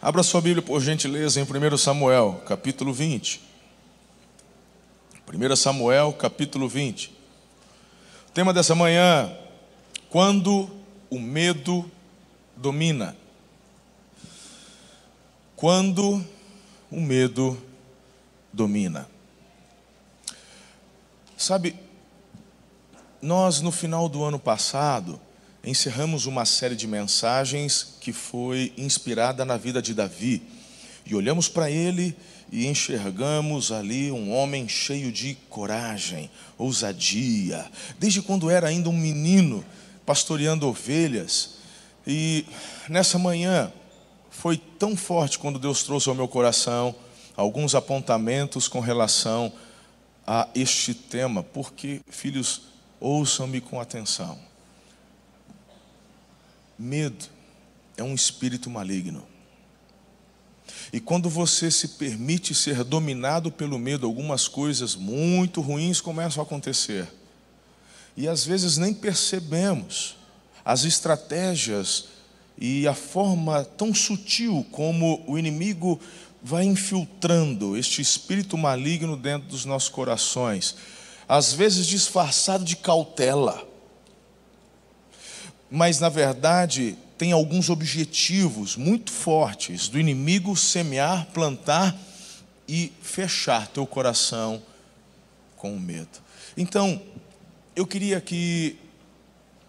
Abra sua Bíblia, por gentileza, em 1 Samuel, capítulo 20. 1 Samuel, capítulo 20. O tema dessa manhã: quando o medo domina. Quando o medo domina. Sabe, nós no final do ano passado encerramos uma série de mensagens que foi inspirada na vida de Davi. E olhamos para ele e enxergamos ali um homem cheio de coragem, ousadia, desde quando era ainda um menino pastoreando ovelhas. E nessa manhã foi tão forte quando Deus trouxe ao meu coração alguns apontamentos com relação a este tema, porque, filhos, ouçam-me com atenção. Medo é um espírito maligno. E quando você se permite ser dominado pelo medo, algumas coisas muito ruins começam a acontecer. E às vezes nem percebemos as estratégias e a forma tão sutil como o inimigo vai infiltrando este espírito maligno dentro dos nossos corações, às vezes disfarçado de cautela mas na verdade tem alguns objetivos muito fortes do inimigo semear, plantar e fechar teu coração com o medo. Então, eu queria que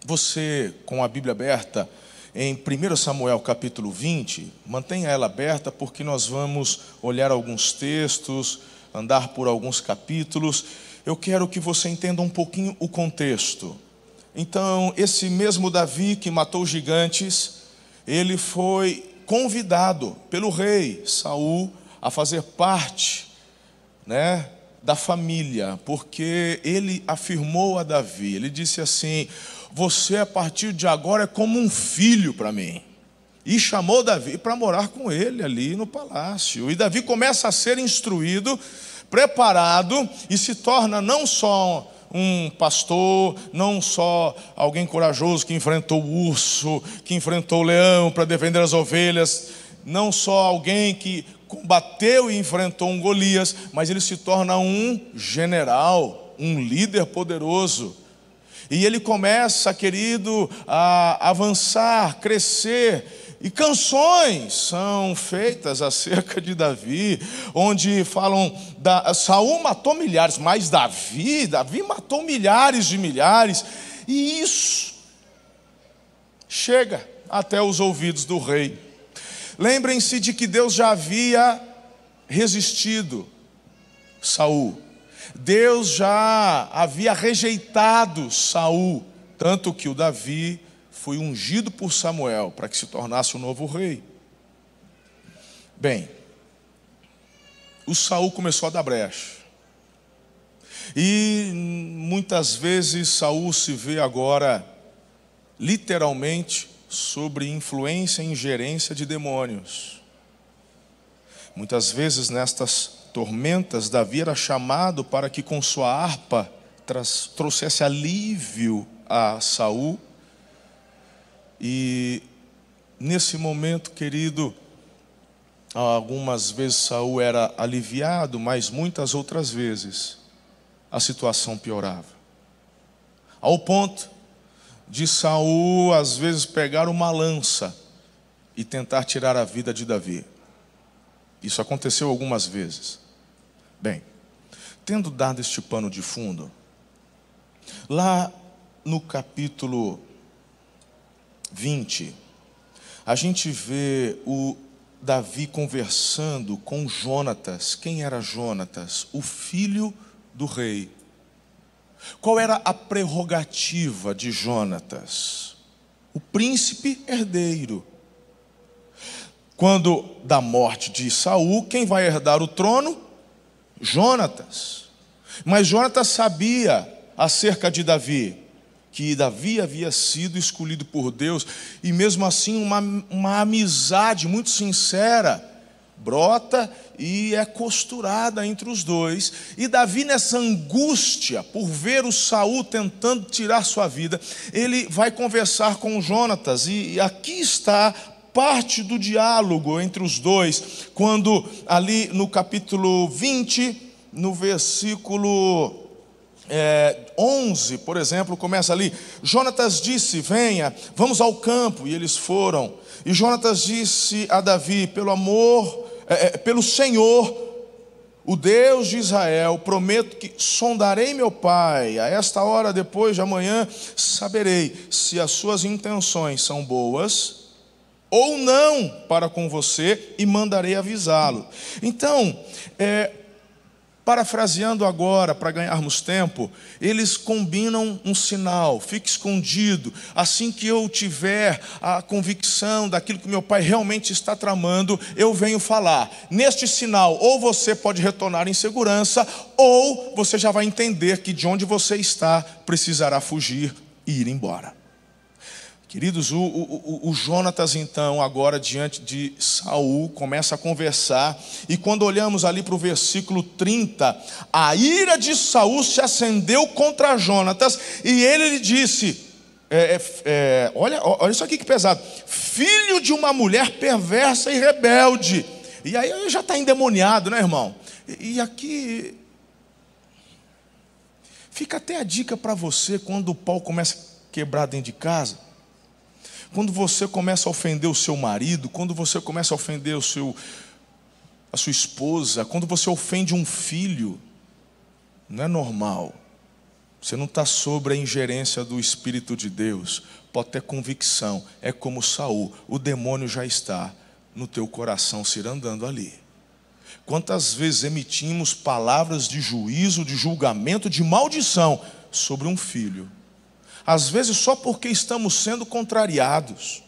você, com a Bíblia aberta, em 1 Samuel capítulo 20, mantenha ela aberta, porque nós vamos olhar alguns textos, andar por alguns capítulos. Eu quero que você entenda um pouquinho o contexto. Então, esse mesmo Davi que matou gigantes, ele foi convidado pelo rei Saul a fazer parte, né, da família, porque ele afirmou a Davi, ele disse assim: "Você a partir de agora é como um filho para mim". E chamou Davi para morar com ele ali no palácio. E Davi começa a ser instruído, preparado e se torna não só um pastor, não só alguém corajoso que enfrentou o urso, que enfrentou o leão para defender as ovelhas, não só alguém que combateu e enfrentou um Golias, mas ele se torna um general, um líder poderoso. E ele começa, querido, a avançar, crescer, e canções são feitas acerca de Davi, onde falam da Saul matou milhares, mas Davi, Davi matou milhares de milhares, e isso chega até os ouvidos do rei. Lembrem-se de que Deus já havia resistido Saul. Deus já havia rejeitado Saul, tanto que o Davi foi ungido por Samuel para que se tornasse o novo rei. Bem, o Saul começou a dar brecha. E muitas vezes Saul se vê agora literalmente sobre influência e ingerência de demônios. Muitas vezes nestas tormentas Davi era chamado para que com sua harpa trouxesse alívio a Saul e nesse momento, querido, algumas vezes Saul era aliviado, mas muitas outras vezes a situação piorava. Ao ponto de Saul às vezes pegar uma lança e tentar tirar a vida de Davi. Isso aconteceu algumas vezes. Bem, tendo dado este pano de fundo, lá no capítulo 20, a gente vê o Davi conversando com Jonatas. Quem era Jonatas? O filho do rei. Qual era a prerrogativa de Jonatas? O príncipe herdeiro. Quando da morte de Saul, quem vai herdar o trono? Jonatas. Mas Jonatas sabia acerca de Davi que Davi havia sido escolhido por Deus, e mesmo assim uma, uma amizade muito sincera brota e é costurada entre os dois. E Davi, nessa angústia por ver o Saul tentando tirar sua vida, ele vai conversar com Jonatas, e aqui está parte do diálogo entre os dois, quando ali no capítulo 20, no versículo é, 11, por exemplo, começa ali: Jonatas disse: Venha, vamos ao campo. E eles foram. E Jonatas disse a Davi: Pelo amor, é, é, pelo Senhor, o Deus de Israel, prometo que sondarei meu pai. A esta hora, depois de amanhã, saberei se as suas intenções são boas ou não para com você e mandarei avisá-lo. Então, é, Parafraseando agora, para ganharmos tempo, eles combinam um sinal, fique escondido. Assim que eu tiver a convicção daquilo que meu pai realmente está tramando, eu venho falar. Neste sinal, ou você pode retornar em segurança, ou você já vai entender que de onde você está precisará fugir e ir embora. Queridos, o, o, o, Jonatas, então, agora diante de Saul, começa a conversar, e quando olhamos ali para o versículo 30, a ira de Saul se acendeu contra Jonatas, e ele lhe disse: é, é, é, olha, olha isso aqui que pesado, filho de uma mulher perversa e rebelde. E aí já está endemoniado, né, irmão? E, e aqui fica até a dica para você quando o pau começa a quebrar dentro de casa. Quando você começa a ofender o seu marido, quando você começa a ofender o seu, a sua esposa, quando você ofende um filho, não é normal. Você não está sobre a ingerência do Espírito de Deus. Pode ter convicção. É como Saul. O demônio já está no teu coração se andando ali. Quantas vezes emitimos palavras de juízo, de julgamento, de maldição sobre um filho às vezes só porque estamos sendo contrariados.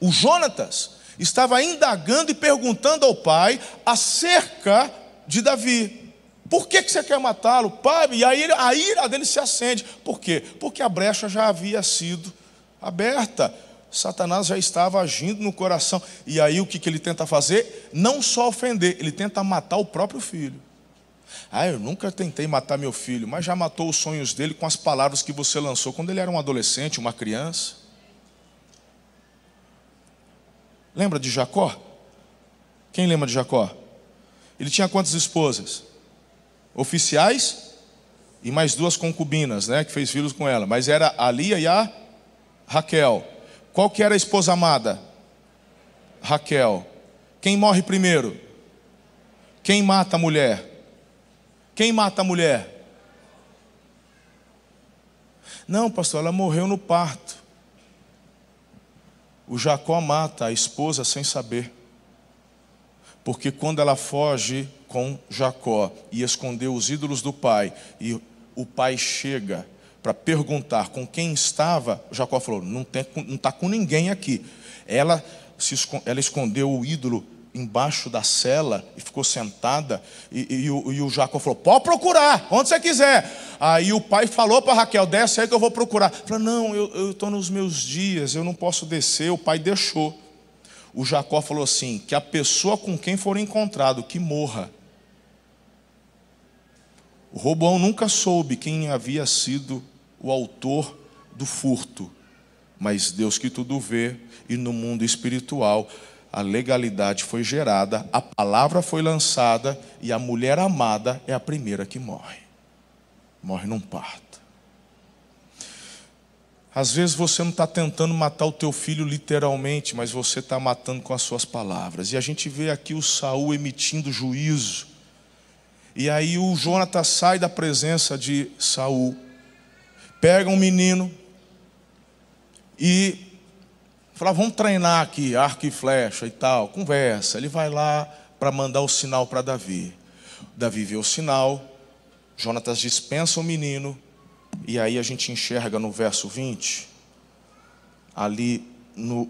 O Jonatas estava indagando e perguntando ao pai acerca de Davi. Por que, que você quer matá-lo? Pai, e aí a ira dele se acende. Por quê? Porque a brecha já havia sido aberta. Satanás já estava agindo no coração. E aí o que, que ele tenta fazer? Não só ofender, ele tenta matar o próprio filho. Ah, eu nunca tentei matar meu filho, mas já matou os sonhos dele com as palavras que você lançou quando ele era um adolescente, uma criança. Lembra de Jacó? Quem lembra de Jacó? Ele tinha quantas esposas? Oficiais e mais duas concubinas, né, que fez filhos com ela, mas era a Lia e a Raquel. Qual que era a esposa amada? Raquel. Quem morre primeiro? Quem mata a mulher? Quem mata a mulher? Não, pastor, ela morreu no parto. O Jacó mata a esposa sem saber. Porque quando ela foge com Jacó e escondeu os ídolos do pai, e o pai chega para perguntar com quem estava, Jacó falou: Não está com ninguém aqui. Ela, se, ela escondeu o ídolo embaixo da cela e ficou sentada. E, e, e, o, e o Jacó falou: Pode procurar, onde você quiser. Aí o pai falou para Raquel: Desce aí que eu vou procurar. Falou: Não, eu estou nos meus dias, eu não posso descer. O pai deixou. O Jacó falou assim: Que a pessoa com quem for encontrado, que morra. O Roboão nunca soube quem havia sido o autor do furto, mas Deus que tudo vê, e no mundo espiritual a legalidade foi gerada, a palavra foi lançada e a mulher amada é a primeira que morre. Morre num parto. Às vezes você não está tentando matar o teu filho literalmente, mas você está matando com as suas palavras. E a gente vê aqui o Saul emitindo juízo. E aí o Jonatas sai da presença de Saul, pega um menino e Falar, vamos treinar aqui, arco e flecha e tal. Conversa. Ele vai lá para mandar o sinal para Davi. Davi vê o sinal. Jonatas dispensa o menino. E aí a gente enxerga no verso 20, ali no,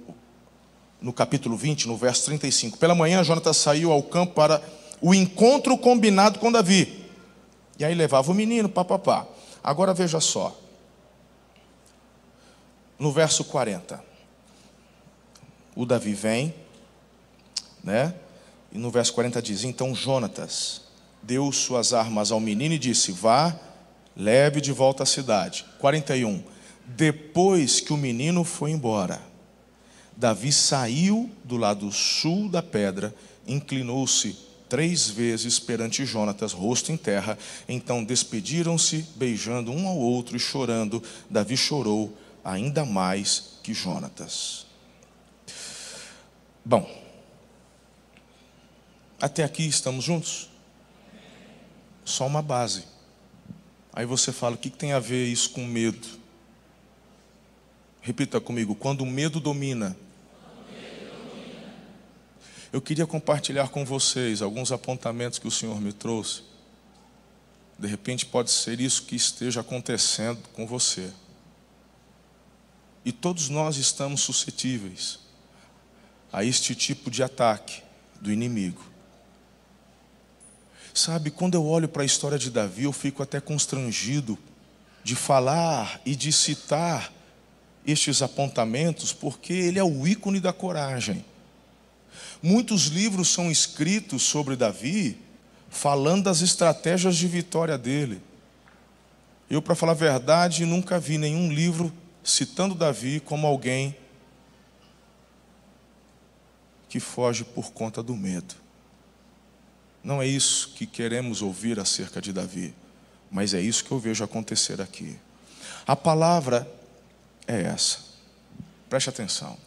no capítulo 20, no verso 35. Pela manhã, Jonatas saiu ao campo para o encontro combinado com Davi. E aí levava o menino, papapá. Agora veja só. No verso 40 o Davi vem, né? E no verso 40 diz: Então Jonatas deu suas armas ao menino e disse: Vá, leve de volta à cidade. 41. Depois que o menino foi embora, Davi saiu do lado sul da pedra, inclinou-se três vezes perante Jonatas, rosto em terra. Então despediram-se, beijando um ao outro e chorando. Davi chorou ainda mais que Jonatas. Bom, até aqui estamos juntos? Só uma base. Aí você fala: o que tem a ver isso com medo? Repita comigo: quando o medo domina. Eu queria compartilhar com vocês alguns apontamentos que o Senhor me trouxe. De repente pode ser isso que esteja acontecendo com você. E todos nós estamos suscetíveis a este tipo de ataque do inimigo. Sabe, quando eu olho para a história de Davi, eu fico até constrangido de falar e de citar estes apontamentos, porque ele é o ícone da coragem. Muitos livros são escritos sobre Davi, falando das estratégias de vitória dele. Eu, para falar a verdade, nunca vi nenhum livro citando Davi como alguém que foge por conta do medo. Não é isso que queremos ouvir acerca de Davi, mas é isso que eu vejo acontecer aqui. A palavra é essa. Preste atenção.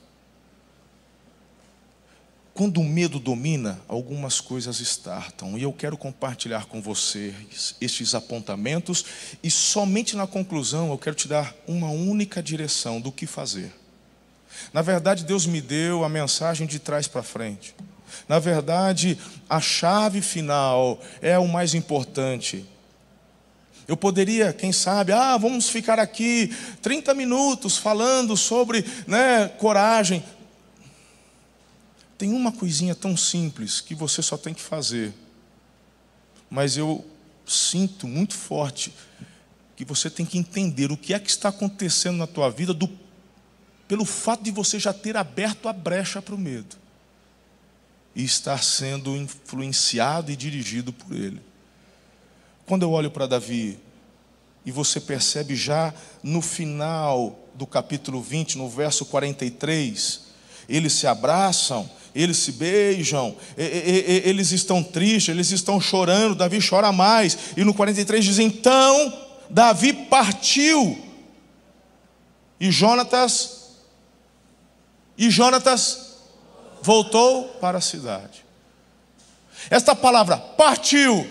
Quando o medo domina, algumas coisas estartam. E eu quero compartilhar com vocês estes apontamentos. E somente na conclusão eu quero te dar uma única direção do que fazer. Na verdade, Deus me deu a mensagem de trás para frente. Na verdade, a chave final é o mais importante. Eu poderia, quem sabe, ah, vamos ficar aqui 30 minutos falando sobre né, coragem. Tem uma coisinha tão simples que você só tem que fazer. Mas eu sinto muito forte que você tem que entender o que é que está acontecendo na tua vida do, pelo fato de você já ter aberto a brecha para o medo e estar sendo influenciado e dirigido por ele. Quando eu olho para Davi, e você percebe já no final do capítulo 20, no verso 43, eles se abraçam, eles se beijam, eles estão tristes, eles estão chorando, Davi chora mais, e no 43 diz: Então Davi partiu, e Jonatas, e Jonatas voltou para a cidade. Esta palavra partiu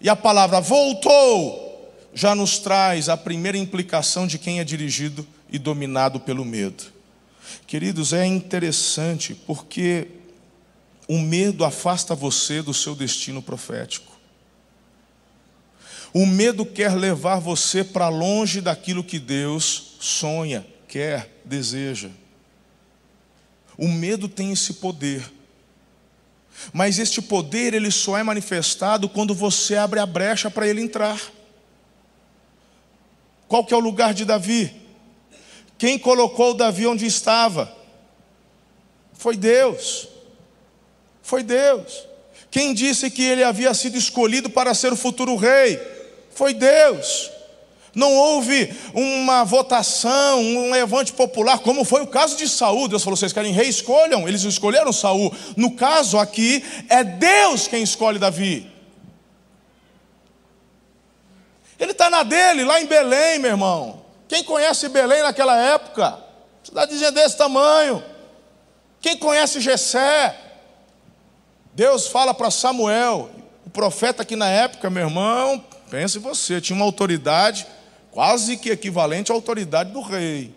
e a palavra voltou já nos traz a primeira implicação de quem é dirigido e dominado pelo medo. Queridos, é interessante porque o medo afasta você do seu destino profético. O medo quer levar você para longe daquilo que Deus sonha, quer, deseja. O medo tem esse poder. Mas este poder ele só é manifestado quando você abre a brecha para ele entrar. Qual que é o lugar de Davi? Quem colocou Davi onde estava? Foi Deus. Foi Deus. Quem disse que ele havia sido escolhido para ser o futuro rei? Foi Deus. Não houve uma votação, um levante popular, como foi o caso de Saul. Deus falou: vocês querem rei? Escolham. Eles escolheram Saul. No caso aqui, é Deus quem escolhe Davi. Ele está na dele, lá em Belém, meu irmão. Quem conhece Belém naquela época? Cidadezinha desse tamanho. Quem conhece Jessé? Deus fala para Samuel, o profeta que na época, meu irmão, pense você, tinha uma autoridade quase que equivalente à autoridade do rei.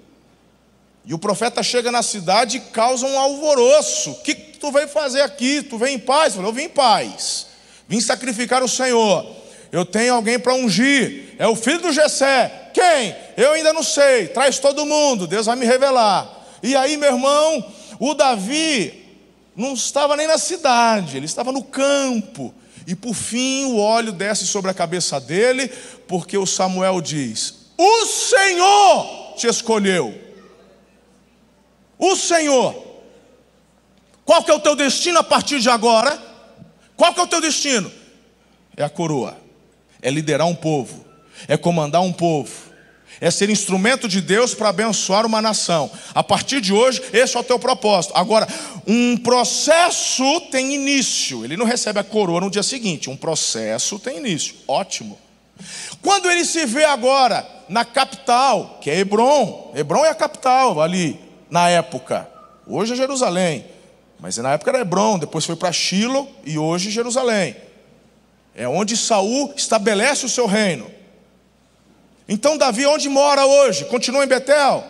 E o profeta chega na cidade e causa um alvoroço. O que tu veio fazer aqui? Tu vem em paz? Eu vim em paz. Vim sacrificar o Senhor. Eu tenho alguém para ungir. É o filho do Jessé. Quem? Eu ainda não sei. Traz todo mundo. Deus vai me revelar. E aí, meu irmão, o Davi não estava nem na cidade, ele estava no campo. E por fim o óleo desce sobre a cabeça dele, porque o Samuel diz: O Senhor te escolheu. O Senhor. Qual que é o teu destino a partir de agora? Qual que é o teu destino? É a coroa. É liderar um povo, é comandar um povo, é ser instrumento de Deus para abençoar uma nação. A partir de hoje, esse é o teu propósito. Agora, um processo tem início. Ele não recebe a coroa no dia seguinte. Um processo tem início. Ótimo. Quando ele se vê agora na capital, que é Hebron, Hebron é a capital ali na época. Hoje é Jerusalém, mas na época era Hebron, depois foi para Shilo e hoje Jerusalém. É onde Saul estabelece o seu reino. Então Davi onde mora hoje? Continua em Betel?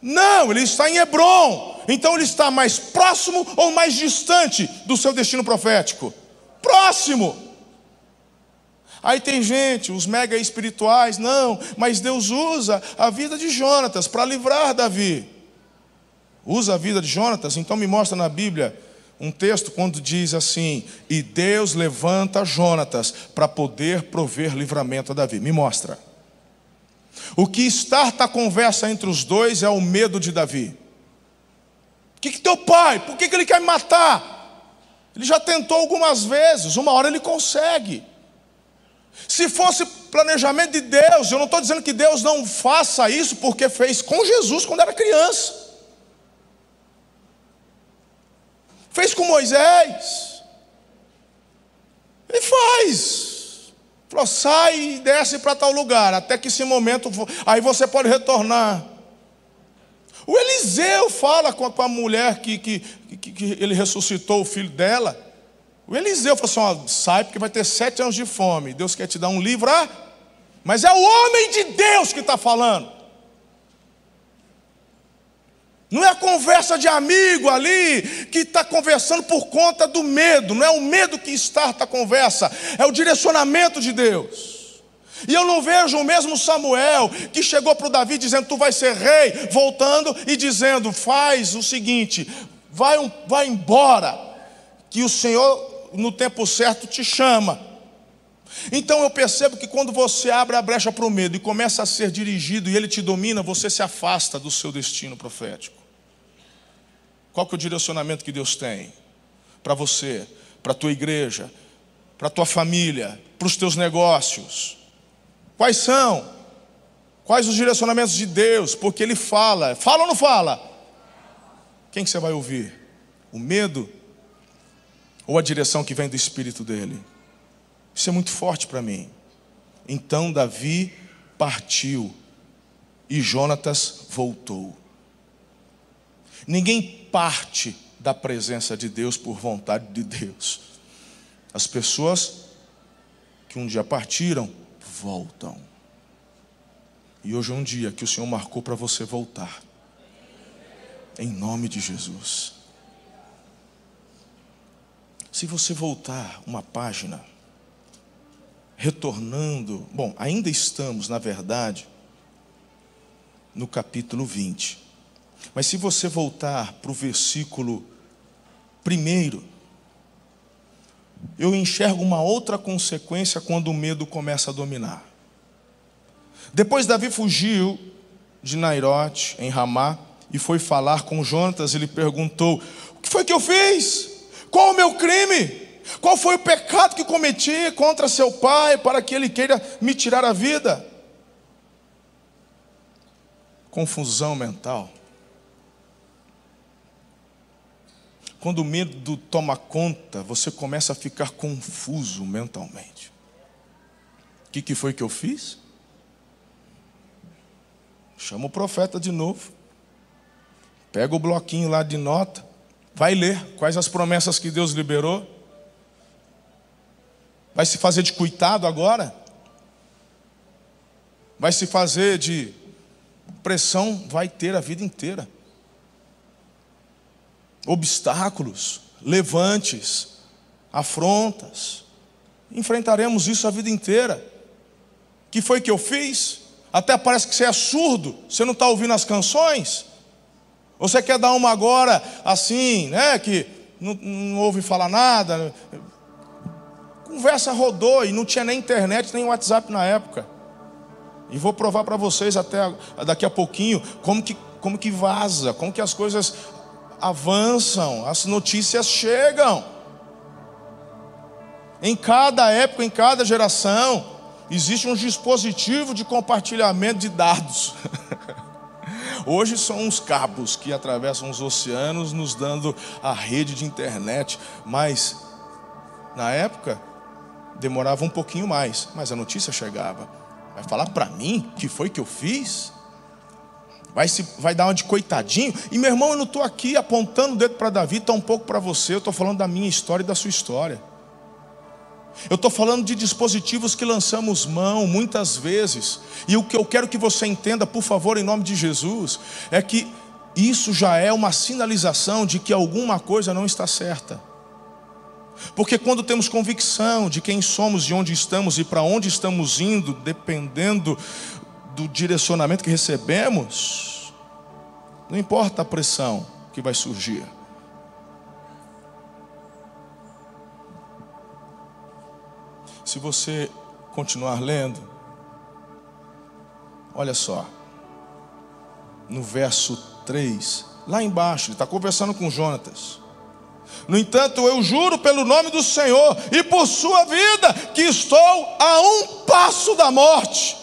Não, ele está em Hebron. Então ele está mais próximo ou mais distante do seu destino profético? Próximo. Aí tem gente, os mega espirituais, não, mas Deus usa a vida de Jonatas para livrar Davi. Usa a vida de Jonatas, então me mostra na Bíblia um texto quando diz assim: E Deus levanta Jonatas para poder prover livramento a Davi. Me mostra. O que starta a conversa entre os dois é o medo de Davi. O que, que teu pai, por que, que ele quer me matar? Ele já tentou algumas vezes, uma hora ele consegue. Se fosse planejamento de Deus, eu não estou dizendo que Deus não faça isso, porque fez com Jesus quando era criança. Fez com Moisés. Ele faz. Falou, sai e desce para tal lugar, até que esse momento, aí você pode retornar. O Eliseu fala com a, com a mulher que, que, que, que, ele ressuscitou o filho dela. O Eliseu falou assim: ó, sai porque vai ter sete anos de fome. Deus quer te dar um livro, ah, mas é o homem de Deus que está falando. Não é a conversa de amigo ali que está conversando por conta do medo. Não é o medo que starta a conversa, é o direcionamento de Deus. E eu não vejo o mesmo Samuel que chegou para o Davi dizendo: Tu vai ser rei, voltando e dizendo: Faz o seguinte, vai, um, vai embora, que o Senhor no tempo certo te chama. Então eu percebo que quando você abre a brecha para o medo e começa a ser dirigido e ele te domina, você se afasta do seu destino profético. Qual que é o direcionamento que Deus tem para você, para a tua igreja, para a tua família, para os teus negócios? Quais são? Quais os direcionamentos de Deus? Porque Ele fala. Fala ou não fala? Quem que você vai ouvir? O medo ou a direção que vem do Espírito dele? Isso é muito forte para mim. Então Davi partiu e Jonatas voltou. Ninguém parte da presença de Deus por vontade de Deus. As pessoas que um dia partiram, voltam. E hoje é um dia que o Senhor marcou para você voltar. Em nome de Jesus. Se você voltar uma página, retornando, bom, ainda estamos, na verdade, no capítulo 20. Mas se você voltar para o versículo primeiro, eu enxergo uma outra consequência quando o medo começa a dominar. Depois Davi fugiu de Nairote, em Ramá, e foi falar com Jonatas. Ele perguntou: O que foi que eu fiz? Qual o meu crime? Qual foi o pecado que cometi contra seu pai para que ele queira me tirar a vida? Confusão mental. Quando o medo toma conta, você começa a ficar confuso mentalmente. O que, que foi que eu fiz? Chama o profeta de novo. Pega o bloquinho lá de nota. Vai ler quais as promessas que Deus liberou. Vai se fazer de coitado agora? Vai se fazer de pressão? Vai ter a vida inteira obstáculos, levantes, afrontas. Enfrentaremos isso a vida inteira. Que foi que eu fiz? Até parece que você é surdo, você não está ouvindo as canções. Ou você quer dar uma agora assim, né? Que não, não ouve falar nada. Conversa rodou e não tinha nem internet, nem WhatsApp na época. E vou provar para vocês até daqui a pouquinho como que, como que vaza, como que as coisas avançam, as notícias chegam. Em cada época, em cada geração, Existe um dispositivo de compartilhamento de dados. Hoje são uns cabos que atravessam os oceanos, nos dando a rede de internet. Mas, na época, demorava um pouquinho mais, mas a notícia chegava. Vai falar para mim que foi que eu fiz? Vai, se, vai dar uma de coitadinho. E meu irmão, eu não estou aqui apontando o dedo para Davi, tão pouco para você. Eu estou falando da minha história e da sua história. Eu estou falando de dispositivos que lançamos mão muitas vezes. E o que eu quero que você entenda, por favor, em nome de Jesus, é que isso já é uma sinalização de que alguma coisa não está certa. Porque quando temos convicção de quem somos, de onde estamos e para onde estamos indo, dependendo do direcionamento que recebemos, não importa a pressão que vai surgir. Se você continuar lendo, olha só, no verso 3, lá embaixo, ele está conversando com Jonatas. No entanto, eu juro pelo nome do Senhor e por sua vida, que estou a um passo da morte.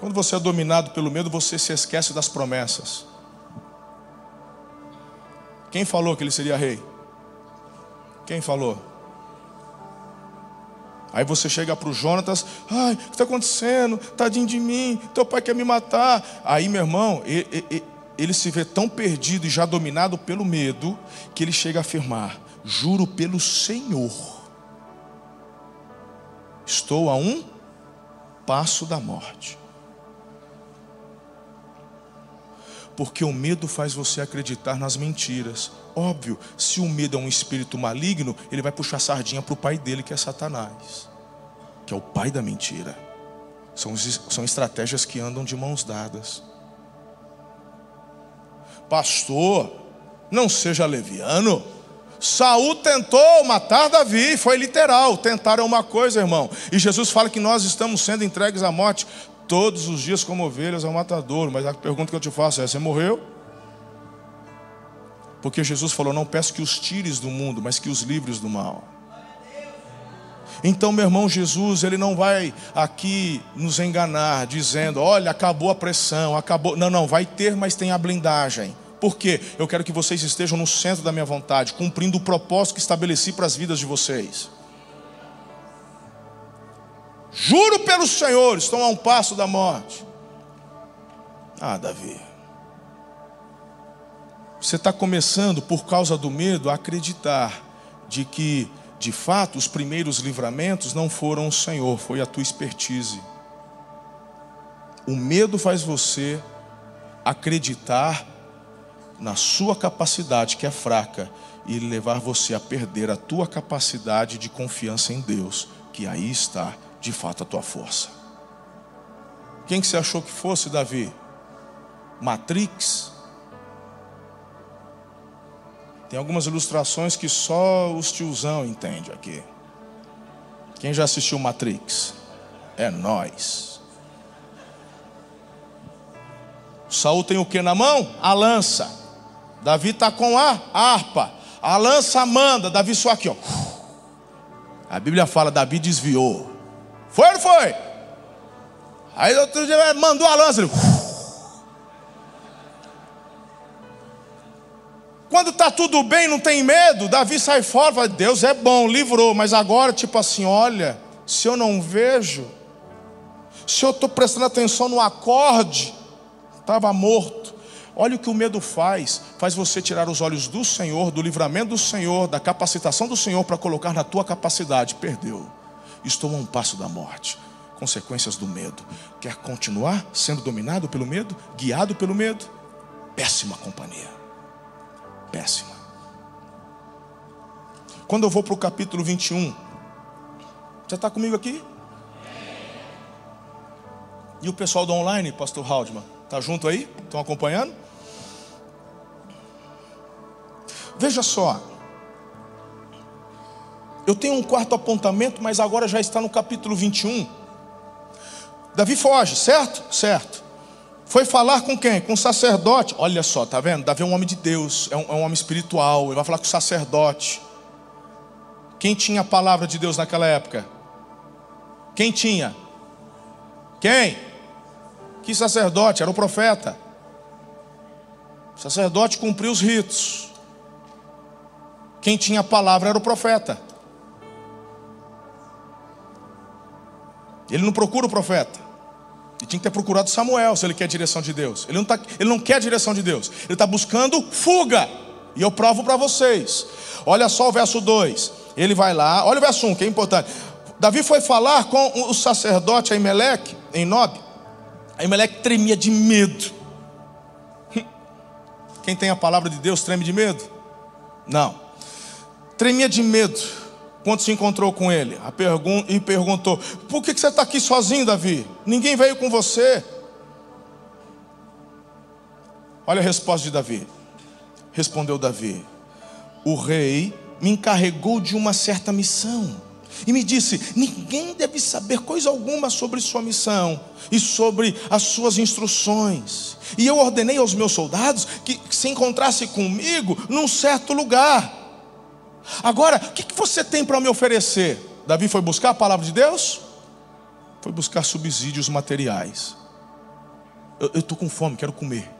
Quando você é dominado pelo medo, você se esquece das promessas. Quem falou que ele seria rei? Quem falou? Aí você chega para o Jonatas, ai, o que está acontecendo? Tadinho de mim, teu pai quer me matar. Aí, meu irmão, ele, ele, ele se vê tão perdido e já dominado pelo medo, que ele chega a afirmar: Juro pelo Senhor, estou a um passo da morte. Porque o medo faz você acreditar nas mentiras. Óbvio, se o medo é um espírito maligno, ele vai puxar sardinha para o pai dele, que é Satanás, que é o pai da mentira. São, são estratégias que andam de mãos dadas. Pastor, não seja leviano. Saul tentou matar Davi, foi literal. Tentaram uma coisa, irmão. E Jesus fala que nós estamos sendo entregues à morte todos os dias como ovelhas ao matador. Mas a pergunta que eu te faço é: você morreu? Porque Jesus falou: Não peço que os tires do mundo, mas que os livres do mal. Então, meu irmão, Jesus, ele não vai aqui nos enganar, dizendo: Olha, acabou a pressão, acabou. Não, não, vai ter, mas tem a blindagem. Por quê? Eu quero que vocês estejam no centro da minha vontade, cumprindo o propósito que estabeleci para as vidas de vocês. Juro pelo Senhor, estão a um passo da morte. Ah, Davi. Você está começando, por causa do medo, a acreditar de que, de fato, os primeiros livramentos não foram o Senhor, foi a tua expertise. O medo faz você acreditar na sua capacidade, que é fraca, e levar você a perder a tua capacidade de confiança em Deus, que aí está de fato a tua força. Quem que você achou que fosse, Davi? Matrix? Tem algumas ilustrações que só os tiozão entende aqui. Quem já assistiu Matrix? É nós. Saul tem o que na mão? A lança. Davi está com a harpa. A lança manda. Davi só aqui, ó. A Bíblia fala, Davi desviou. Foi ou não foi? Aí outro dia mandou a lança. Ele... Quando está tudo bem, não tem medo, Davi sai fora, fala, Deus é bom, livrou, mas agora, tipo assim, olha, se eu não vejo, se eu estou prestando atenção no acorde, estava morto. Olha o que o medo faz: faz você tirar os olhos do Senhor, do livramento do Senhor, da capacitação do Senhor para colocar na tua capacidade. Perdeu. Estou a um passo da morte. Consequências do medo. Quer continuar sendo dominado pelo medo? Guiado pelo medo? Péssima companhia. Péssima. Quando eu vou para o capítulo 21, você está comigo aqui? E o pessoal do online, pastor Haldman, está junto aí? Estão acompanhando? Veja só, eu tenho um quarto apontamento, mas agora já está no capítulo 21. Davi foge, certo? Certo. Foi falar com quem? Com o sacerdote. Olha só, tá vendo? Davi é um homem de Deus, é um, é um homem espiritual. Ele vai falar com o sacerdote. Quem tinha a palavra de Deus naquela época? Quem tinha? Quem? Que sacerdote? Era o profeta. O sacerdote cumpriu os ritos. Quem tinha a palavra era o profeta. Ele não procura o profeta. Ele tinha que ter procurado Samuel se ele quer a direção de Deus. Ele não, tá, ele não quer a direção de Deus. Ele está buscando fuga. E eu provo para vocês. Olha só o verso 2. Ele vai lá, olha o verso 1, que é importante. Davi foi falar com o sacerdote Aimeleque, em Nob. Aimeleque tremia de medo. Quem tem a palavra de Deus treme de medo? Não. Tremia de medo quando se encontrou com ele pergun e perguntou: Por que, que você está aqui sozinho, Davi? Ninguém veio com você. Olha a resposta de Davi. Respondeu Davi: O rei me encarregou de uma certa missão e me disse: Ninguém deve saber coisa alguma sobre sua missão e sobre as suas instruções. E eu ordenei aos meus soldados que, que se encontrasse comigo num certo lugar. Agora, o que, você tem para me oferecer? Davi foi buscar a palavra de Deus? Foi buscar subsídios materiais. Eu estou com fome, quero comer.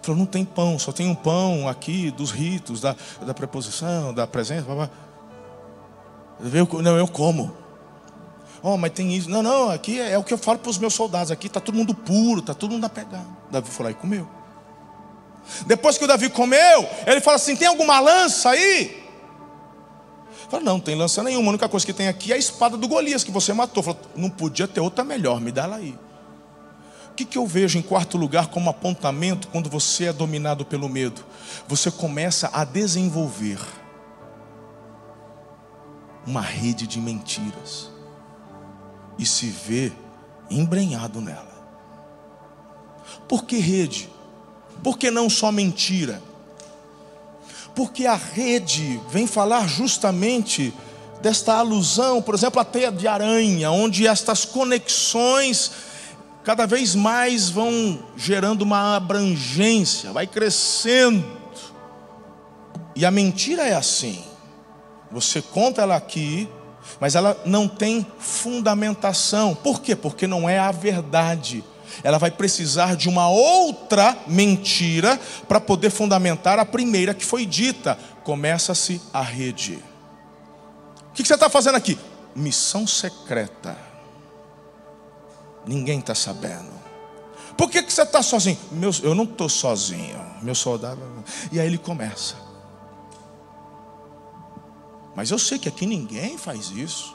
Falou, não tem pão, só tem um pão aqui dos ritos, da, da preposição, da presença. Blá, blá. Eu, não, eu como. Oh, mas tem isso. Não, não, aqui é, é o que eu falo para os meus soldados. Aqui está todo mundo puro, está todo mundo apegado. Davi foi lá e comeu. Depois que o Davi comeu, ele fala assim: tem alguma lança aí? Fala, não, não tem lança nenhuma. A única coisa que tem aqui é a espada do Golias que você matou. Fala, não podia ter outra melhor, me dá ela aí. O que, que eu vejo em quarto lugar como apontamento quando você é dominado pelo medo? Você começa a desenvolver uma rede de mentiras e se vê embrenhado nela. Por que rede? Por que não só mentira? Porque a rede vem falar justamente desta alusão, por exemplo, a teia de aranha, onde estas conexões cada vez mais vão gerando uma abrangência, vai crescendo. E a mentira é assim. Você conta ela aqui, mas ela não tem fundamentação. Por quê? Porque não é a verdade. Ela vai precisar de uma outra mentira para poder fundamentar a primeira que foi dita. Começa-se a rede. O que você está fazendo aqui? Missão secreta. Ninguém está sabendo. Por que, você está sozinho? Meu, eu não estou sozinho. Meu soldado. E aí ele começa. Mas eu sei que aqui ninguém faz isso.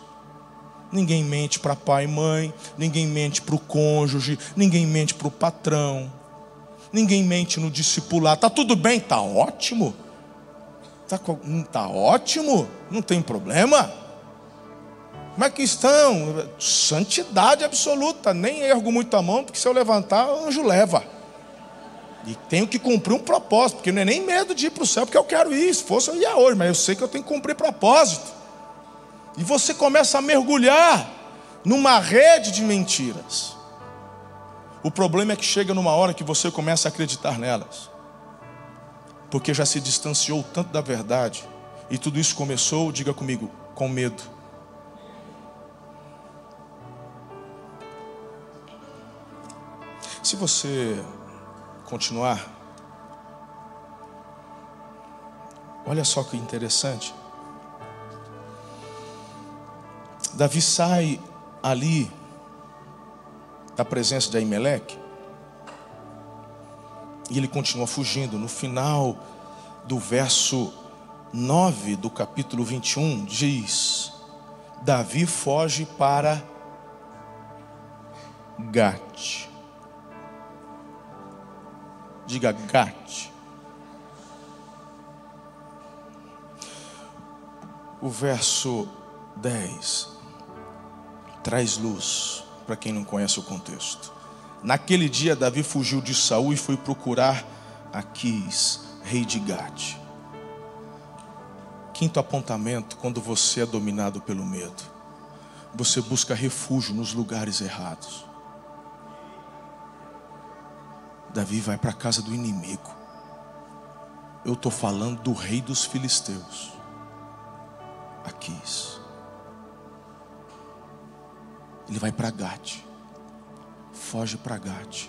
Ninguém mente para pai e mãe, ninguém mente para o cônjuge, ninguém mente para o patrão, ninguém mente no discipular. Tá tudo bem? Tá ótimo. Tá, tá ótimo, não tem problema. Como é que estão? Santidade absoluta. Nem ergo muito a mão, porque se eu levantar, o anjo leva. E tenho que cumprir um propósito, porque não é nem medo de ir para o céu, porque eu quero ir. Se fosse, eu ia hoje, mas eu sei que eu tenho que cumprir propósito. E você começa a mergulhar numa rede de mentiras. O problema é que chega numa hora que você começa a acreditar nelas, porque já se distanciou tanto da verdade, e tudo isso começou, diga comigo, com medo. Se você continuar, olha só que interessante. Davi sai ali da presença de Aimeleque e ele continua fugindo. No final do verso 9 do capítulo 21 diz: Davi foge para Gate. Diga Gat. O verso 10 traz luz para quem não conhece o contexto. Naquele dia Davi fugiu de Saul e foi procurar Aquis, rei de Gade. Quinto apontamento, quando você é dominado pelo medo, você busca refúgio nos lugares errados. Davi vai para a casa do inimigo. Eu estou falando do rei dos filisteus. Aquis. Ele vai para Gate. Foge para Gate.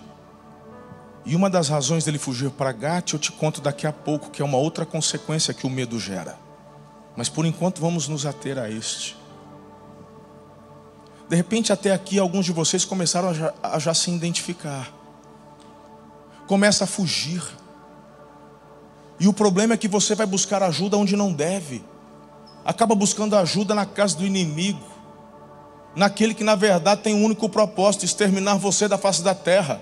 E uma das razões dele fugir para Gate, eu te conto daqui a pouco, que é uma outra consequência que o medo gera. Mas por enquanto vamos nos ater a este. De repente, até aqui, alguns de vocês começaram a já, a já se identificar. Começa a fugir. E o problema é que você vai buscar ajuda onde não deve. Acaba buscando ajuda na casa do inimigo. Naquele que na verdade tem um único propósito: exterminar você da face da terra.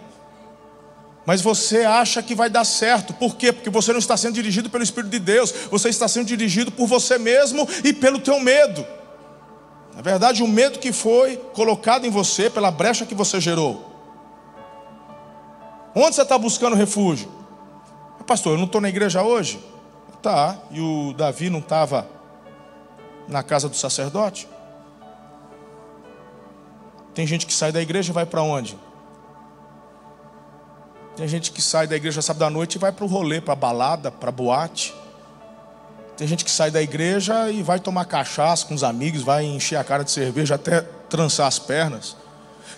Mas você acha que vai dar certo. Por quê? Porque você não está sendo dirigido pelo Espírito de Deus. Você está sendo dirigido por você mesmo e pelo teu medo. Na verdade, o medo que foi colocado em você pela brecha que você gerou. Onde você está buscando refúgio? Pastor, eu não estou na igreja hoje? Tá. E o Davi não estava na casa do sacerdote? Tem gente que sai da igreja e vai para onde? Tem gente que sai da igreja sábado à noite e vai para o rolê, para balada, para boate. Tem gente que sai da igreja e vai tomar cachaça com os amigos, vai encher a cara de cerveja até trançar as pernas.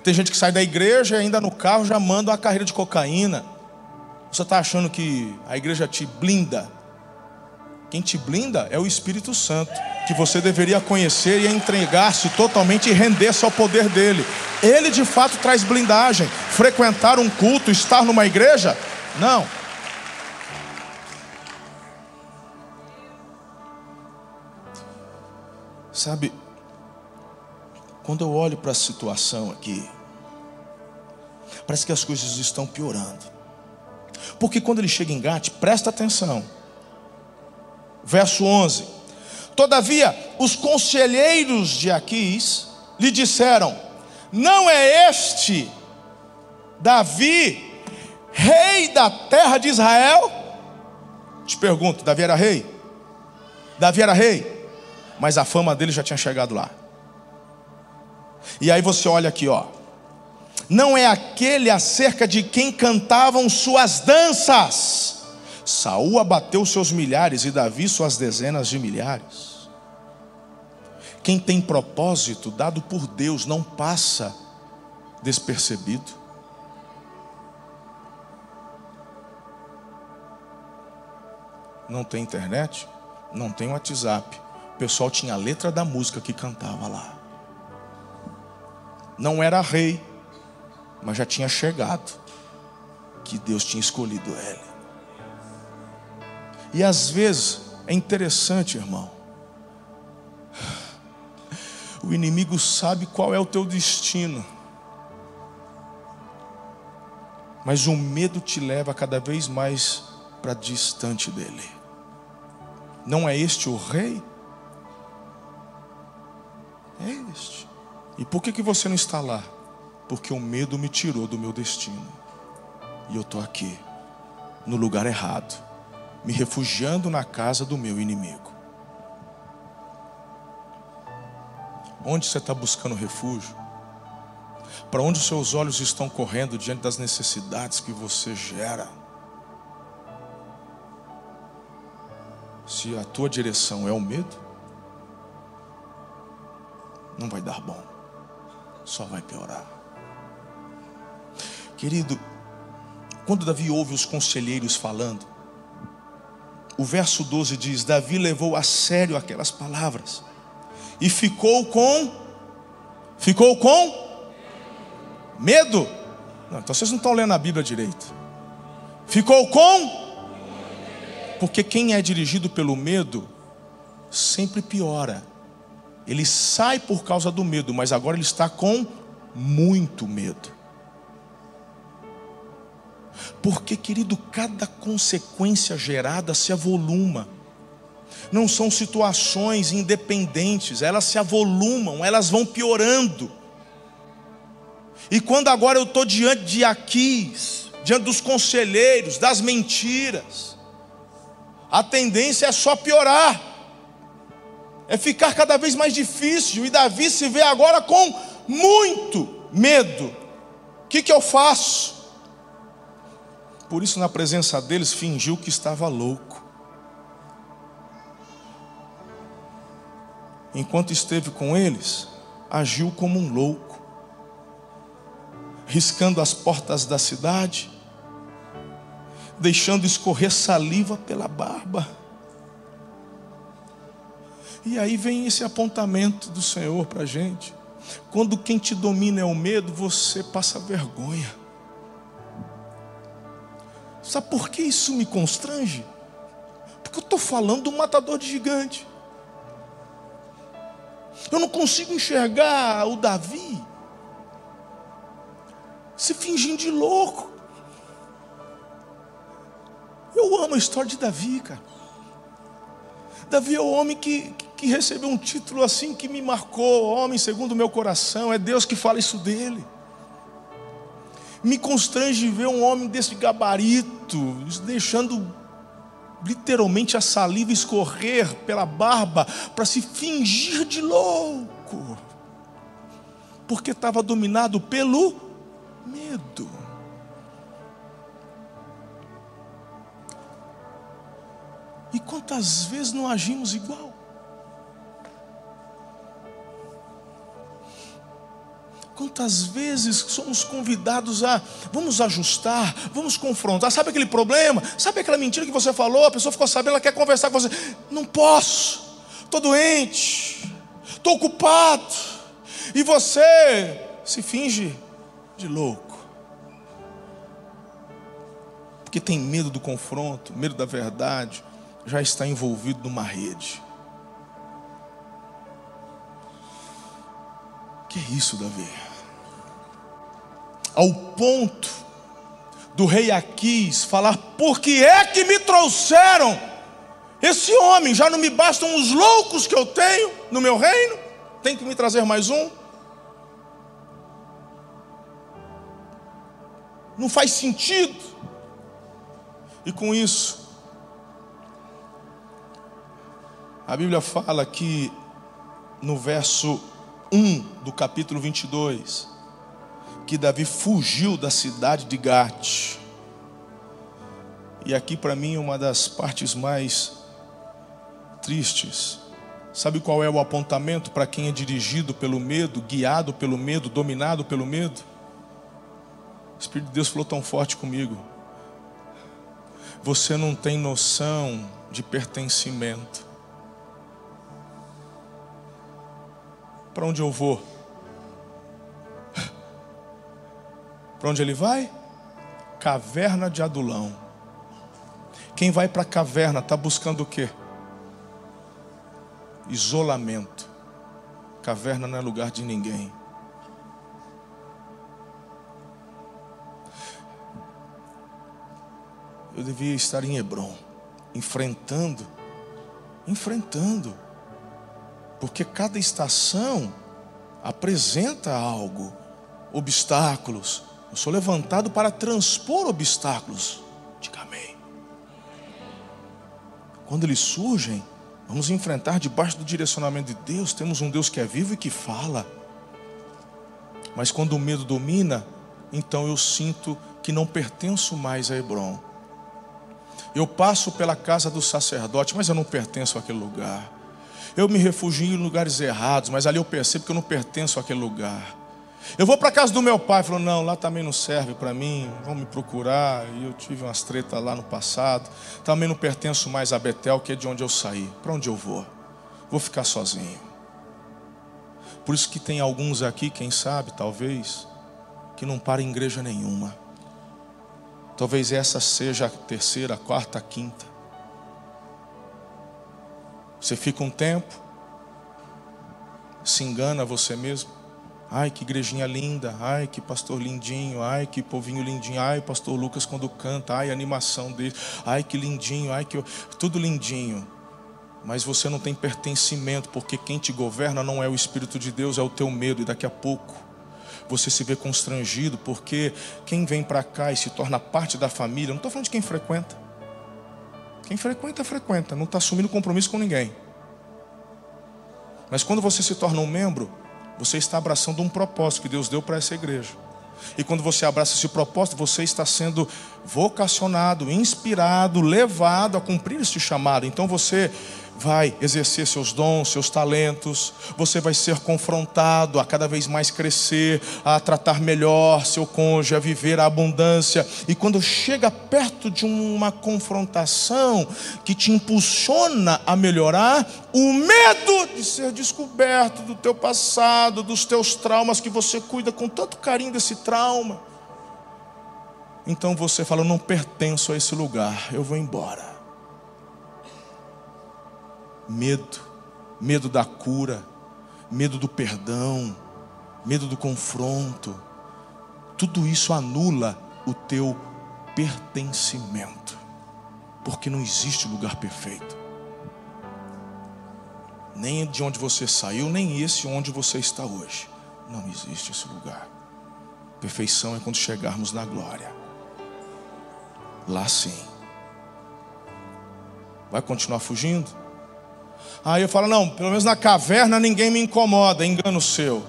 Tem gente que sai da igreja e ainda no carro já manda uma carreira de cocaína. Você está achando que a igreja te blinda? Quem te blinda é o Espírito Santo, que você deveria conhecer e entregar-se totalmente e render-se ao poder dele. Ele de fato traz blindagem. Frequentar um culto, estar numa igreja? Não. Sabe, quando eu olho para a situação aqui, parece que as coisas estão piorando. Porque quando ele chega em Gate, presta atenção. Verso 11: Todavia, os conselheiros de Aquis lhe disseram: Não é este Davi, rei da terra de Israel? Te pergunto: Davi era rei? Davi era rei, mas a fama dele já tinha chegado lá. E aí você olha aqui, ó. Não é aquele acerca de quem cantavam suas danças Saul abateu seus milhares e Davi suas dezenas de milhares. Quem tem propósito dado por Deus não passa despercebido. Não tem internet, não tem WhatsApp. O pessoal tinha a letra da música que cantava lá. Não era rei, mas já tinha chegado que Deus tinha escolhido ele. E às vezes é interessante, irmão. O inimigo sabe qual é o teu destino. Mas o medo te leva cada vez mais para distante dele. Não é este o rei? É este. E por que, que você não está lá? Porque o medo me tirou do meu destino. E eu estou aqui, no lugar errado me refugiando na casa do meu inimigo. Onde você está buscando refúgio? Para onde os seus olhos estão correndo diante das necessidades que você gera? Se a tua direção é o medo, não vai dar bom, só vai piorar. Querido, quando Davi ouve os conselheiros falando, o verso 12 diz: Davi levou a sério aquelas palavras e ficou com ficou com medo. Não, então vocês não estão lendo a Bíblia direito. Ficou com porque quem é dirigido pelo medo sempre piora. Ele sai por causa do medo, mas agora ele está com muito medo. Porque, querido, cada consequência gerada se avoluma. Não são situações independentes, elas se avolumam, elas vão piorando. E quando agora eu estou diante de Aquis, diante dos conselheiros, das mentiras, a tendência é só piorar, é ficar cada vez mais difícil. E Davi se vê agora com muito medo. O que, que eu faço? Por isso, na presença deles, fingiu que estava louco. Enquanto esteve com eles, agiu como um louco. riscando as portas da cidade, deixando escorrer saliva pela barba. E aí vem esse apontamento do Senhor para a gente. Quando quem te domina é o medo, você passa vergonha. Sabe por que isso me constrange? Porque eu estou falando do matador de gigante. Eu não consigo enxergar o Davi se fingindo de louco. Eu amo a história de Davi, cara. Davi é o homem que, que recebeu um título assim que me marcou, homem segundo o meu coração. É Deus que fala isso dele. Me constrange ver um homem desse gabarito, deixando literalmente a saliva escorrer pela barba para se fingir de louco, porque estava dominado pelo medo. E quantas vezes não agimos igual? Quantas vezes somos convidados a vamos ajustar, vamos confrontar. Sabe aquele problema? Sabe aquela mentira que você falou? A pessoa ficou sabendo, ela quer conversar com você. Não posso, estou doente, estou ocupado. E você se finge de louco. Porque tem medo do confronto, medo da verdade, já está envolvido numa rede. Que é isso, Davi? Ao ponto do rei Aquis falar: Por que é que me trouxeram esse homem? Já não me bastam os loucos que eu tenho no meu reino? Tem que me trazer mais um? Não faz sentido. E com isso, a Bíblia fala que no verso 1 do capítulo 22, que Davi fugiu da cidade de Gate. E aqui para mim uma das partes mais tristes. Sabe qual é o apontamento para quem é dirigido pelo medo, guiado pelo medo, dominado pelo medo? O Espírito de Deus falou tão forte comigo. Você não tem noção de pertencimento. Para onde eu vou? Para onde ele vai? Caverna de Adulão. Quem vai para a caverna está buscando o quê? Isolamento. Caverna não é lugar de ninguém. Eu devia estar em Hebron, enfrentando, enfrentando, porque cada estação apresenta algo, obstáculos, eu sou levantado para transpor obstáculos. Diga amém. Quando eles surgem, vamos enfrentar debaixo do direcionamento de Deus. Temos um Deus que é vivo e que fala. Mas quando o medo domina, então eu sinto que não pertenço mais a Hebron. Eu passo pela casa do sacerdote, mas eu não pertenço àquele lugar. Eu me refugio em lugares errados, mas ali eu percebo que eu não pertenço àquele lugar. Eu vou para casa do meu pai. Falou: Não, lá também não serve para mim. Vão me procurar. E eu tive umas tretas lá no passado. Também não pertenço mais a Betel, que é de onde eu saí. Para onde eu vou? Vou ficar sozinho. Por isso que tem alguns aqui, quem sabe, talvez, que não para em igreja nenhuma. Talvez essa seja a terceira, a quarta, a quinta. Você fica um tempo, se engana você mesmo Ai, que igrejinha linda. Ai, que pastor lindinho. Ai, que povinho lindinho. Ai, pastor Lucas quando canta. Ai, a animação dele. Ai, que lindinho. Ai, que tudo lindinho. Mas você não tem pertencimento, porque quem te governa não é o espírito de Deus, é o teu medo e daqui a pouco você se vê constrangido, porque quem vem para cá e se torna parte da família, não estou falando de quem frequenta. Quem frequenta, frequenta, não está assumindo compromisso com ninguém. Mas quando você se torna um membro, você está abraçando um propósito que Deus deu para essa igreja. E quando você abraça esse propósito, você está sendo vocacionado, inspirado, levado a cumprir esse chamado. Então você vai exercer seus dons, seus talentos, você vai ser confrontado a cada vez mais crescer, a tratar melhor seu cônjuge, a viver a abundância. E quando chega perto de uma confrontação que te impulsiona a melhorar, o medo de ser descoberto do teu passado, dos teus traumas que você cuida com tanto carinho desse trauma. Então você fala: Eu não pertenço a esse lugar, eu vou embora medo, medo da cura, medo do perdão, medo do confronto. Tudo isso anula o teu pertencimento, porque não existe lugar perfeito. Nem de onde você saiu, nem esse onde você está hoje. Não existe esse lugar. Perfeição é quando chegarmos na glória. Lá sim. Vai continuar fugindo? Aí eu falo: não, pelo menos na caverna ninguém me incomoda, engano seu.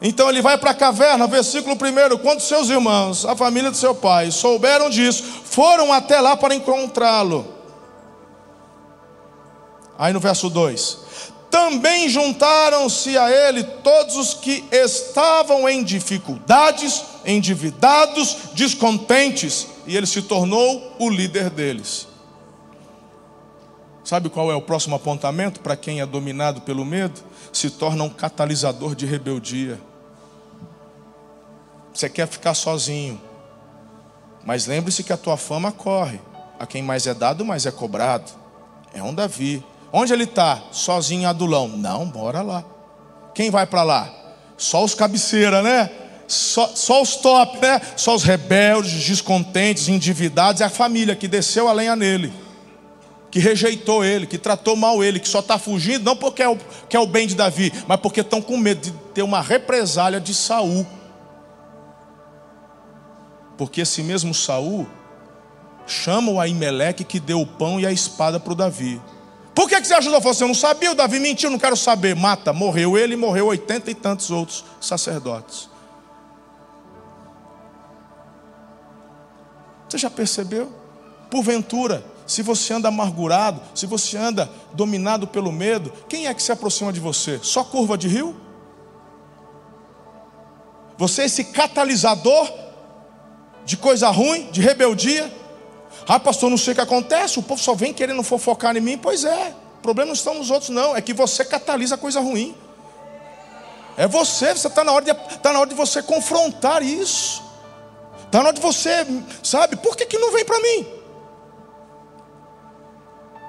Então ele vai para a caverna, versículo 1: quando seus irmãos, a família de seu pai, souberam disso, foram até lá para encontrá-lo. Aí no verso 2: também juntaram-se a ele todos os que estavam em dificuldades, endividados, descontentes, e ele se tornou o líder deles. Sabe qual é o próximo apontamento para quem é dominado pelo medo? Se torna um catalisador de rebeldia. Você quer ficar sozinho, mas lembre-se que a tua fama corre. A quem mais é dado, mais é cobrado. É um Davi. Onde ele está? Sozinho adulão. Não, bora lá. Quem vai para lá? Só os cabeceira, né? Só, só, os top, né? Só os rebeldes, descontentes, endividados e a família que desceu a lenha nele que rejeitou ele, que tratou mal ele, que só está fugindo, não porque é o, que é o bem de Davi, mas porque estão com medo de ter uma represália de Saul. Porque esse mesmo Saul chama o Aimeleque que deu o pão e a espada para o Davi. Por que, que você ajudou? Você não sabia, o Davi mentiu, não quero saber. Mata, morreu ele e morreu oitenta e tantos outros sacerdotes. Você já percebeu? Porventura, se você anda amargurado, se você anda dominado pelo medo, quem é que se aproxima de você? Só curva de rio? Você é esse catalisador de coisa ruim, de rebeldia? Ah, pastor, não sei o que acontece, o povo só vem querendo fofocar em mim. Pois é, o problema não estão nos outros, não, é que você catalisa coisa ruim. É você, você está na, hora de, tá na hora de você confrontar isso. Está na hora de você, sabe, por que, que não vem para mim?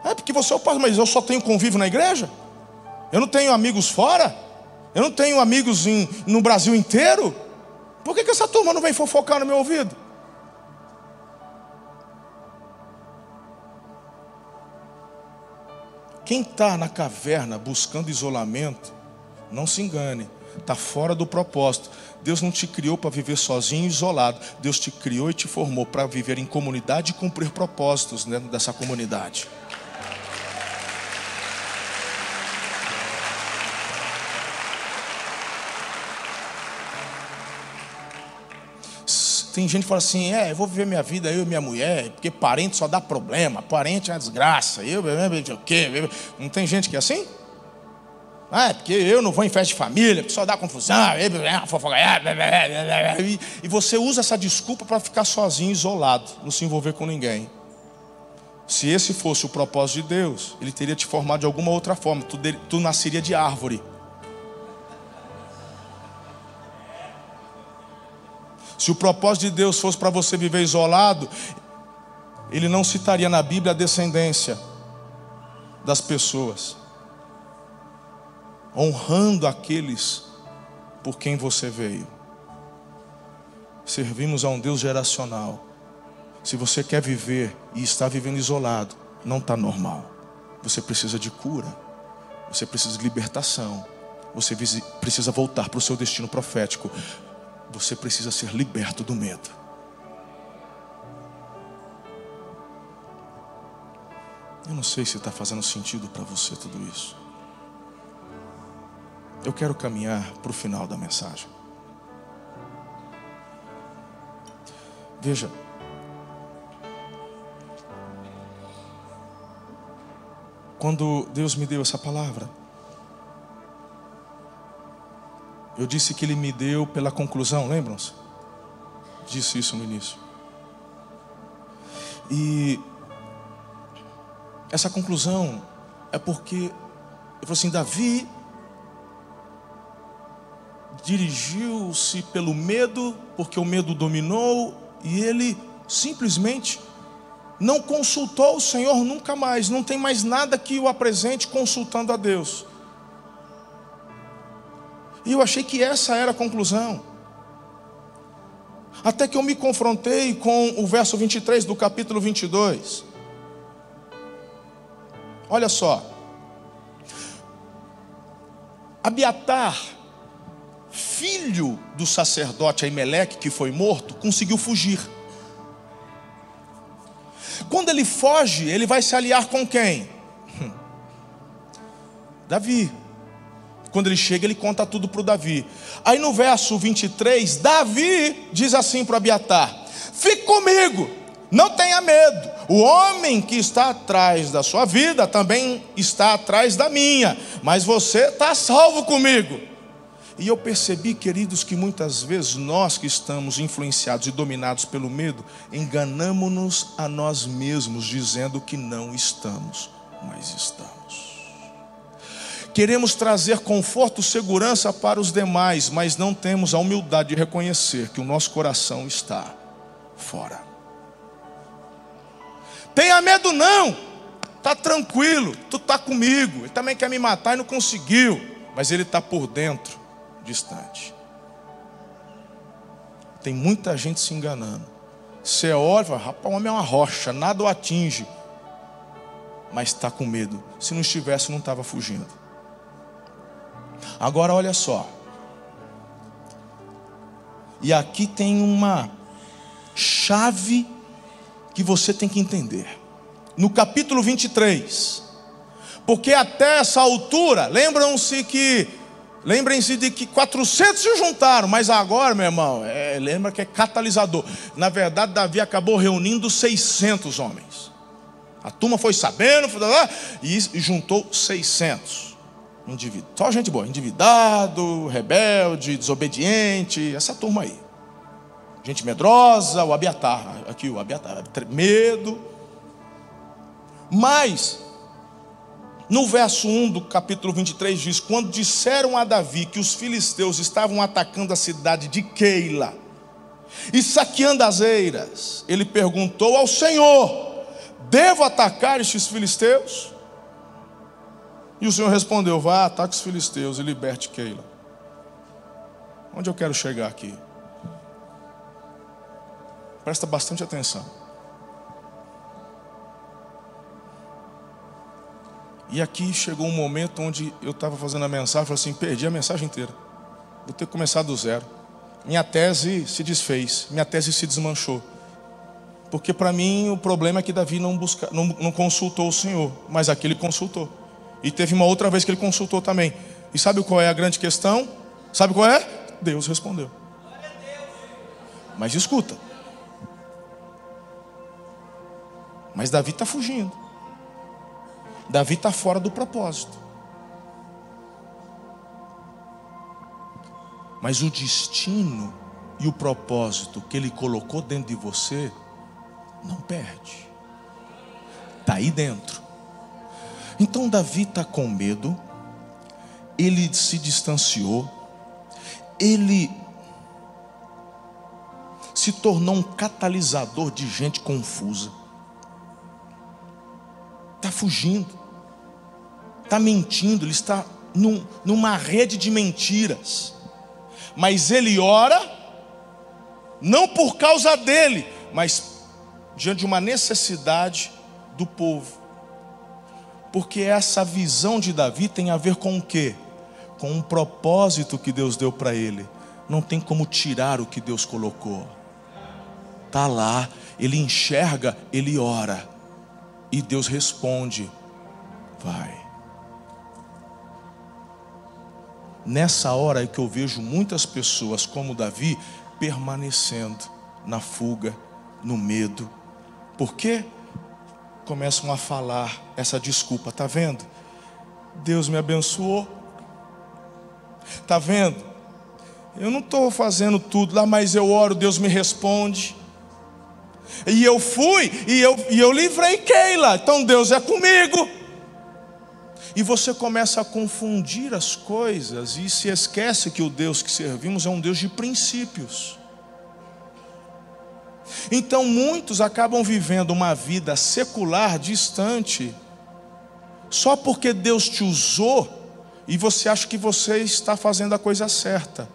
É porque você é o pastor, mas eu só tenho convívio na igreja? Eu não tenho amigos fora? Eu não tenho amigos em, no Brasil inteiro? Por que, que essa turma não vem fofocar no meu ouvido? Quem está na caverna buscando isolamento, não se engane, está fora do propósito. Deus não te criou para viver sozinho isolado. Deus te criou e te formou para viver em comunidade e cumprir propósitos dentro dessa comunidade. Tem gente que fala assim: é, eu vou viver minha vida, eu e minha mulher, porque parente só dá problema, parente é uma desgraça, eu, o quê? Não tem gente que é assim? Ah, é porque eu não vou em festa de família, porque só dá confusão, e você usa essa desculpa para ficar sozinho, isolado, não se envolver com ninguém. Se esse fosse o propósito de Deus, Ele teria te formado de alguma outra forma, tu, tu nasceria de árvore. Se o propósito de Deus fosse para você viver isolado, Ele não citaria na Bíblia a descendência das pessoas, honrando aqueles por quem você veio. Servimos a um Deus geracional. Se você quer viver e está vivendo isolado, não está normal. Você precisa de cura, você precisa de libertação, você precisa voltar para o seu destino profético. Você precisa ser liberto do medo. Eu não sei se está fazendo sentido para você tudo isso. Eu quero caminhar para o final da mensagem. Veja, quando Deus me deu essa palavra, eu disse que Ele me deu pela conclusão, lembram-se? Disse isso no início. E essa conclusão é porque eu falei assim: Davi dirigiu-se pelo medo, porque o medo dominou, e ele simplesmente não consultou o Senhor nunca mais, não tem mais nada que o apresente consultando a Deus. E eu achei que essa era a conclusão. Até que eu me confrontei com o verso 23 do capítulo 22. Olha só. Abiatar, filho do sacerdote Aimeleque, que foi morto, conseguiu fugir. Quando ele foge, ele vai se aliar com quem? Davi. Quando ele chega, ele conta tudo para o Davi. Aí no verso 23, Davi diz assim para Abiatar: Fique comigo, não tenha medo. O homem que está atrás da sua vida também está atrás da minha, mas você está salvo comigo. E eu percebi, queridos, que muitas vezes nós que estamos influenciados e dominados pelo medo, enganamos-nos a nós mesmos, dizendo que não estamos, mas estamos. Queremos trazer conforto segurança para os demais, mas não temos a humildade de reconhecer que o nosso coração está fora. Tenha medo não, está tranquilo, tu está comigo. Ele também quer me matar e não conseguiu, mas ele está por dentro distante. Tem muita gente se enganando. Você olha rapaz, o homem é uma rocha, nada o atinge. Mas está com medo. Se não estivesse, não estava fugindo. Agora olha só. E aqui tem uma chave que você tem que entender. No capítulo 23. Porque até essa altura, lembram-se que Lembrem-se de que 400 se juntaram, mas agora, meu irmão, é, lembra que é catalisador. Na verdade, Davi acabou reunindo 600 homens. A turma foi sabendo e juntou 600 indivíduos. Só gente boa, endividado, rebelde, desobediente, essa turma aí. Gente medrosa, o Abiatar, aqui o Abiatar, medo. Mas no verso 1 do capítulo 23 diz: Quando disseram a Davi que os filisteus estavam atacando a cidade de Keila e saqueando as eiras, ele perguntou ao Senhor: Devo atacar estes filisteus? E o Senhor respondeu: Vá, ataque os filisteus e liberte Keila. Onde eu quero chegar aqui? Presta bastante atenção. E aqui chegou um momento onde eu estava fazendo a mensagem, falei assim, perdi a mensagem inteira. Vou ter que começar do zero. Minha tese se desfez, minha tese se desmanchou. Porque para mim o problema é que Davi não, busca, não, não consultou o Senhor, mas aqui ele consultou. E teve uma outra vez que ele consultou também. E sabe qual é a grande questão? Sabe qual é? Deus respondeu. Mas escuta. Mas Davi está fugindo. Davi está fora do propósito. Mas o destino e o propósito que ele colocou dentro de você, não perde. Está aí dentro. Então Davi está com medo, ele se distanciou, ele se tornou um catalisador de gente confusa está fugindo, está mentindo, ele está num, numa rede de mentiras. Mas ele ora, não por causa dele, mas diante de uma necessidade do povo. Porque essa visão de Davi tem a ver com o quê? Com um propósito que Deus deu para ele. Não tem como tirar o que Deus colocou. Está lá, ele enxerga, ele ora. E Deus responde: vai. Nessa hora é que eu vejo muitas pessoas, como Davi, permanecendo na fuga, no medo. Por quê? Começam a falar essa desculpa, tá vendo? Deus me abençoou. Tá vendo? Eu não estou fazendo tudo lá, mas eu oro, Deus me responde. E eu fui e eu, e eu livrei Keila, então Deus é comigo. E você começa a confundir as coisas e se esquece que o Deus que servimos é um Deus de princípios. Então muitos acabam vivendo uma vida secular distante, só porque Deus te usou e você acha que você está fazendo a coisa certa.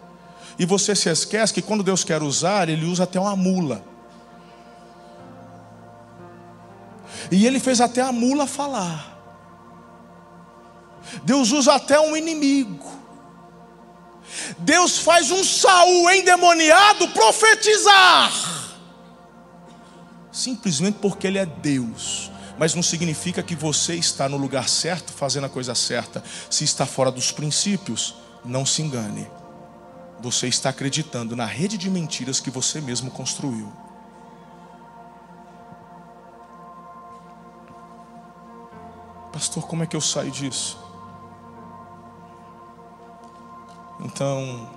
E você se esquece que quando Deus quer usar, Ele usa até uma mula. E Ele fez até a mula falar. Deus usa até um inimigo. Deus faz um Saul endemoniado profetizar. Simplesmente porque ele é Deus. Mas não significa que você está no lugar certo, fazendo a coisa certa. Se está fora dos princípios, não se engane. Você está acreditando na rede de mentiras que você mesmo construiu. Pastor, como é que eu saio disso? Então,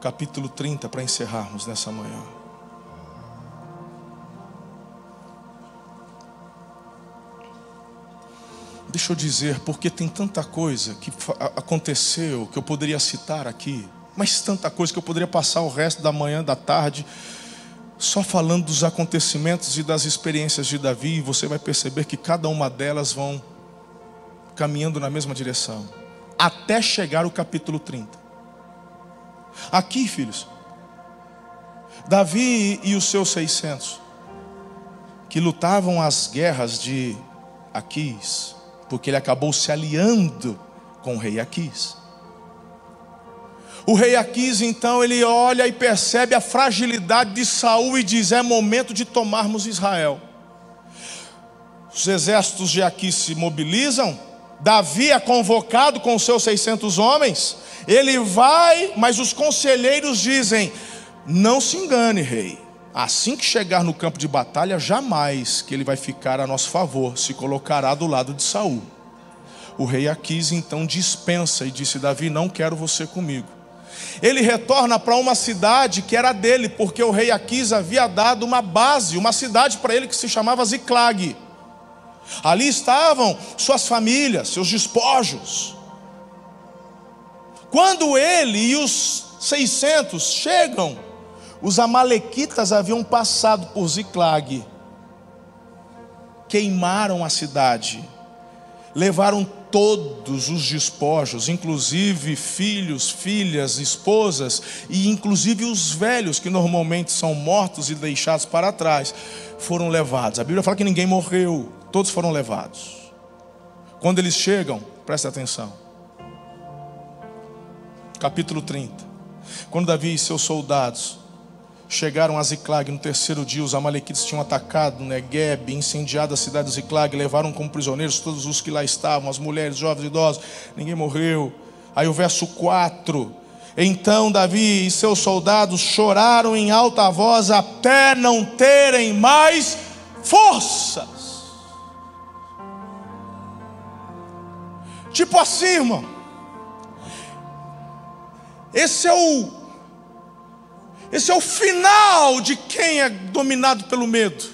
capítulo 30 para encerrarmos nessa manhã. Deixa eu dizer, porque tem tanta coisa que aconteceu que eu poderia citar aqui, mas tanta coisa que eu poderia passar o resto da manhã, da tarde, só falando dos acontecimentos e das experiências de Davi, e você vai perceber que cada uma delas vão caminhando na mesma direção, até chegar o capítulo 30. Aqui, filhos, Davi e os seus 600, que lutavam as guerras de Aquis, porque ele acabou se aliando com o rei Aquis. O rei Aquis, então, ele olha e percebe a fragilidade de Saul e diz: é momento de tomarmos Israel. Os exércitos de Aquis se mobilizam, Davi é convocado com seus 600 homens, ele vai, mas os conselheiros dizem: Não se engane, rei. Assim que chegar no campo de batalha, jamais que ele vai ficar a nosso favor, se colocará do lado de Saul. O rei Aquis então dispensa e disse: Davi, não quero você comigo. Ele retorna para uma cidade que era dele, porque o rei Aquis havia dado uma base, uma cidade para ele que se chamava Ziclag. Ali estavam suas famílias, seus despojos. Quando ele e os 600 chegam, os amalequitas haviam passado por Ziclag, queimaram a cidade, levaram todos os despojos, inclusive filhos, filhas, esposas e inclusive os velhos que normalmente são mortos e deixados para trás, foram levados. A Bíblia fala que ninguém morreu, todos foram levados. Quando eles chegam, preste atenção capítulo 30. Quando Davi e seus soldados chegaram a Ziclag no terceiro dia, os amalequitas tinham atacado Negueb, incendiado a cidade de Ziclag, levaram como prisioneiros todos os que lá estavam, as mulheres, jovens, idosos, ninguém morreu. Aí o verso 4. Então Davi e seus soldados choraram em alta voz até não terem mais forças. Tipo assim, irmão. Esse é o esse é o final de quem é dominado pelo medo.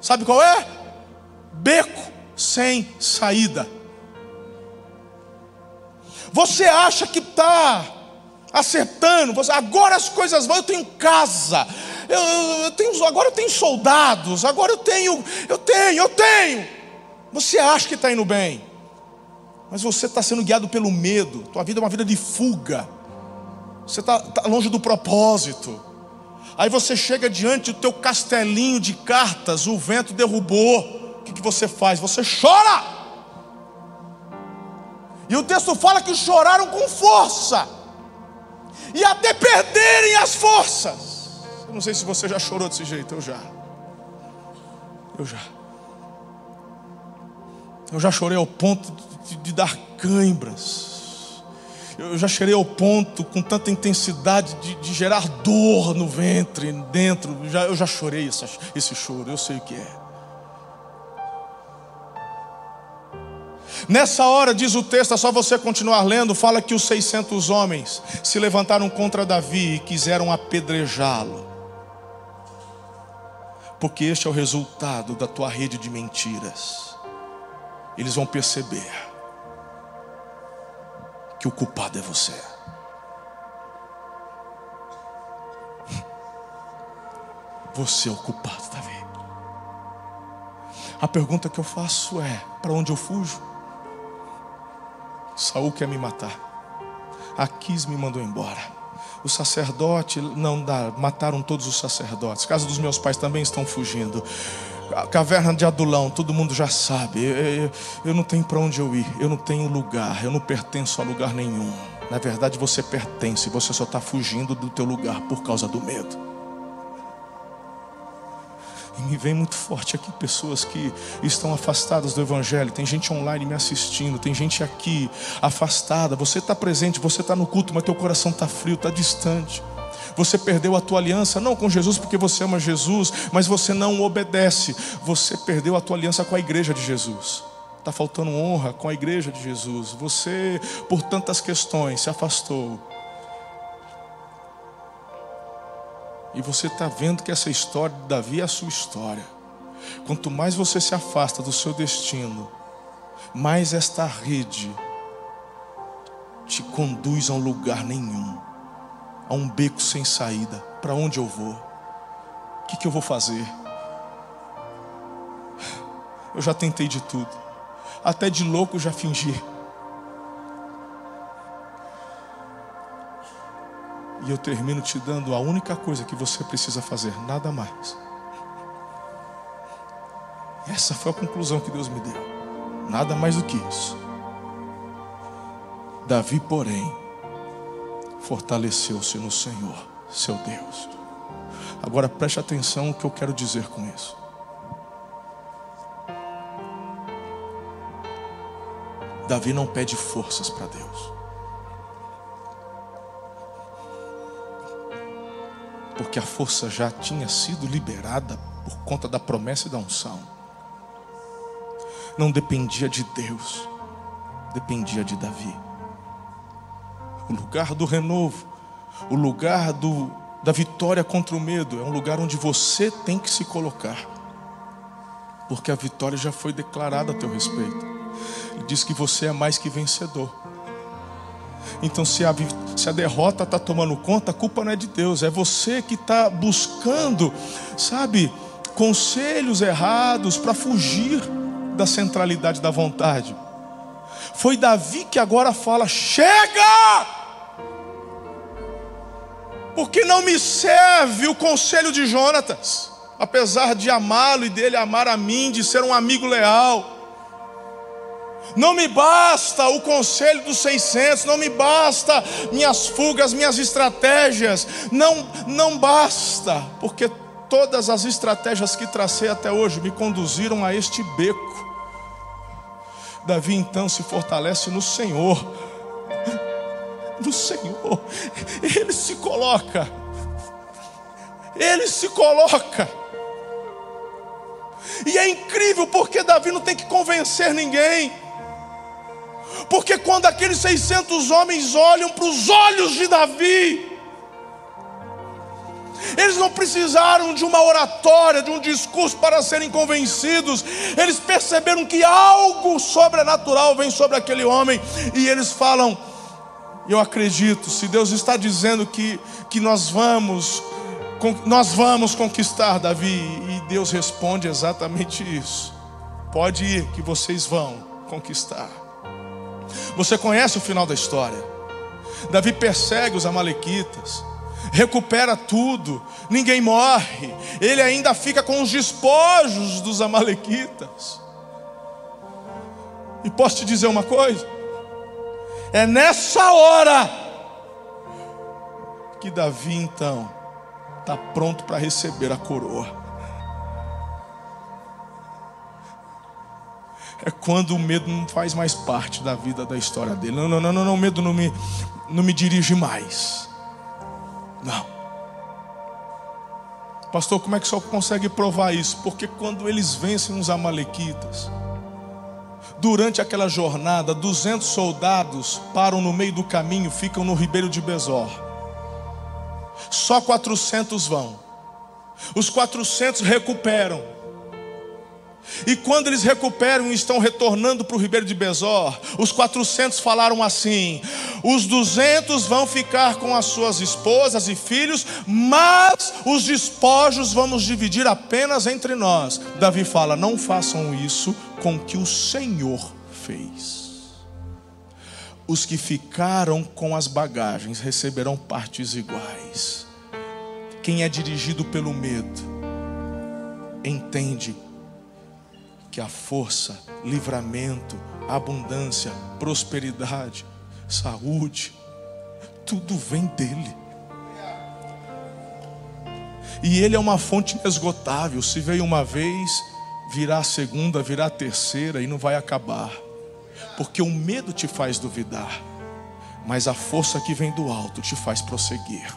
Sabe qual é? Beco sem saída. Você acha que está acertando, agora as coisas vão, eu tenho casa, eu, eu, tenho, agora eu tenho soldados, agora eu tenho, eu tenho, eu tenho. Você acha que está indo bem, mas você está sendo guiado pelo medo, tua vida é uma vida de fuga. Você está tá longe do propósito. Aí você chega diante do teu castelinho de cartas, o vento derrubou. O que, que você faz? Você chora. E o texto fala que choraram com força. E até perderem as forças. Eu não sei se você já chorou desse jeito, eu já. Eu já. Eu já chorei ao ponto de, de dar cãibras eu já cheirei ao ponto com tanta intensidade de, de gerar dor no ventre, dentro. Já, eu já chorei esse, choro, eu sei o que é. Nessa hora, diz o texto, é só você continuar lendo, fala que os 600 homens se levantaram contra Davi e quiseram apedrejá-lo. Porque este é o resultado da tua rede de mentiras. Eles vão perceber que o culpado é você. Você é o culpado, Davi. A pergunta que eu faço é: para onde eu fujo? Saul quer me matar. Aquis me mandou embora. O sacerdote não dá, mataram todos os sacerdotes. Casa dos meus pais também estão fugindo. Caverna de Adulão, todo mundo já sabe. Eu, eu, eu não tenho para onde eu ir. Eu não tenho lugar. Eu não pertenço a lugar nenhum. Na verdade, você pertence. Você só está fugindo do teu lugar por causa do medo. E me vem muito forte aqui pessoas que estão afastadas do Evangelho. Tem gente online me assistindo, tem gente aqui afastada. Você está presente, você está no culto, mas teu coração está frio, está distante. Você perdeu a tua aliança, não com Jesus porque você ama Jesus, mas você não obedece. Você perdeu a tua aliança com a igreja de Jesus. Está faltando honra com a igreja de Jesus. Você, por tantas questões, se afastou. E você está vendo que essa história de Davi é a sua história. Quanto mais você se afasta do seu destino, mais esta rede te conduz a um lugar nenhum, a um beco sem saída. Para onde eu vou? O que, que eu vou fazer? Eu já tentei de tudo, até de louco já fingi. E eu termino te dando a única coisa que você precisa fazer, nada mais. Essa foi a conclusão que Deus me deu. Nada mais do que isso. Davi, porém, fortaleceu-se no Senhor, seu Deus. Agora preste atenção no que eu quero dizer com isso. Davi não pede forças para Deus. porque a força já tinha sido liberada por conta da promessa e da unção. Não dependia de Deus, dependia de Davi. O lugar do renovo, o lugar do, da vitória contra o medo, é um lugar onde você tem que se colocar, porque a vitória já foi declarada a teu respeito. Ele diz que você é mais que vencedor. Então, se a, se a derrota está tomando conta, a culpa não é de Deus, é você que está buscando, sabe, conselhos errados para fugir da centralidade da vontade. Foi Davi que agora fala: chega! Porque não me serve o conselho de Jonatas, apesar de amá-lo e dele amar a mim, de ser um amigo leal. Não me basta o conselho dos 600, não me basta minhas fugas, minhas estratégias, não, não basta, porque todas as estratégias que tracei até hoje me conduziram a este beco. Davi então se fortalece no Senhor, no Senhor, ele se coloca, ele se coloca. E é incrível porque Davi não tem que convencer ninguém. Porque quando aqueles 600 homens olham para os olhos de Davi, eles não precisaram de uma oratória, de um discurso para serem convencidos. Eles perceberam que algo sobrenatural vem sobre aquele homem. E eles falam: Eu acredito, se Deus está dizendo que, que nós vamos. Nós vamos conquistar Davi, e Deus responde exatamente isso. Pode ir, que vocês vão conquistar. Você conhece o final da história. Davi persegue os Amalequitas, recupera tudo, ninguém morre, ele ainda fica com os despojos dos Amalequitas. E posso te dizer uma coisa? É nessa hora que Davi então está pronto para receber a coroa. é quando o medo não faz mais parte da vida, da história dele. Não, não, não, não, não o medo não me, não me dirige mais. Não. Pastor, como é que só consegue provar isso? Porque quando eles vencem os amalequitas, Durante aquela jornada, 200 soldados param no meio do caminho, ficam no ribeiro de Besor. Só 400 vão. Os 400 recuperam. E quando eles recuperam e estão retornando para o ribeiro de Besor, os 400 falaram assim: os 200 vão ficar com as suas esposas e filhos, mas os despojos vamos dividir apenas entre nós. Davi fala: não façam isso com o que o Senhor fez. Os que ficaram com as bagagens receberão partes iguais. Quem é dirigido pelo medo, entende que a força, livramento, abundância, prosperidade, saúde, tudo vem dele. E ele é uma fonte inesgotável. Se veio uma vez, virá a segunda, virá a terceira e não vai acabar. Porque o medo te faz duvidar, mas a força que vem do alto te faz prosseguir.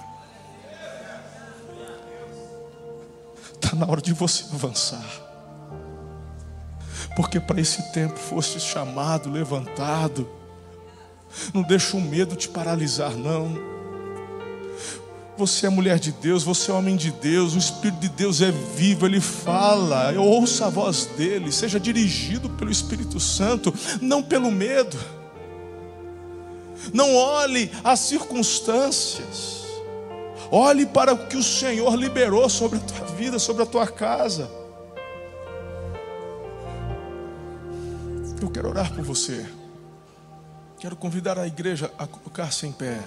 Está na hora de você avançar porque para esse tempo foste chamado, levantado. Não deixa o medo te paralisar, não. Você é mulher de Deus, você é homem de Deus, o Espírito de Deus é vivo, ele fala, ouça a voz dele, seja dirigido pelo Espírito Santo, não pelo medo. Não olhe as circunstâncias, olhe para o que o Senhor liberou sobre a tua vida, sobre a tua casa. Eu quero orar por você. Quero convidar a igreja a colocar-se em pé.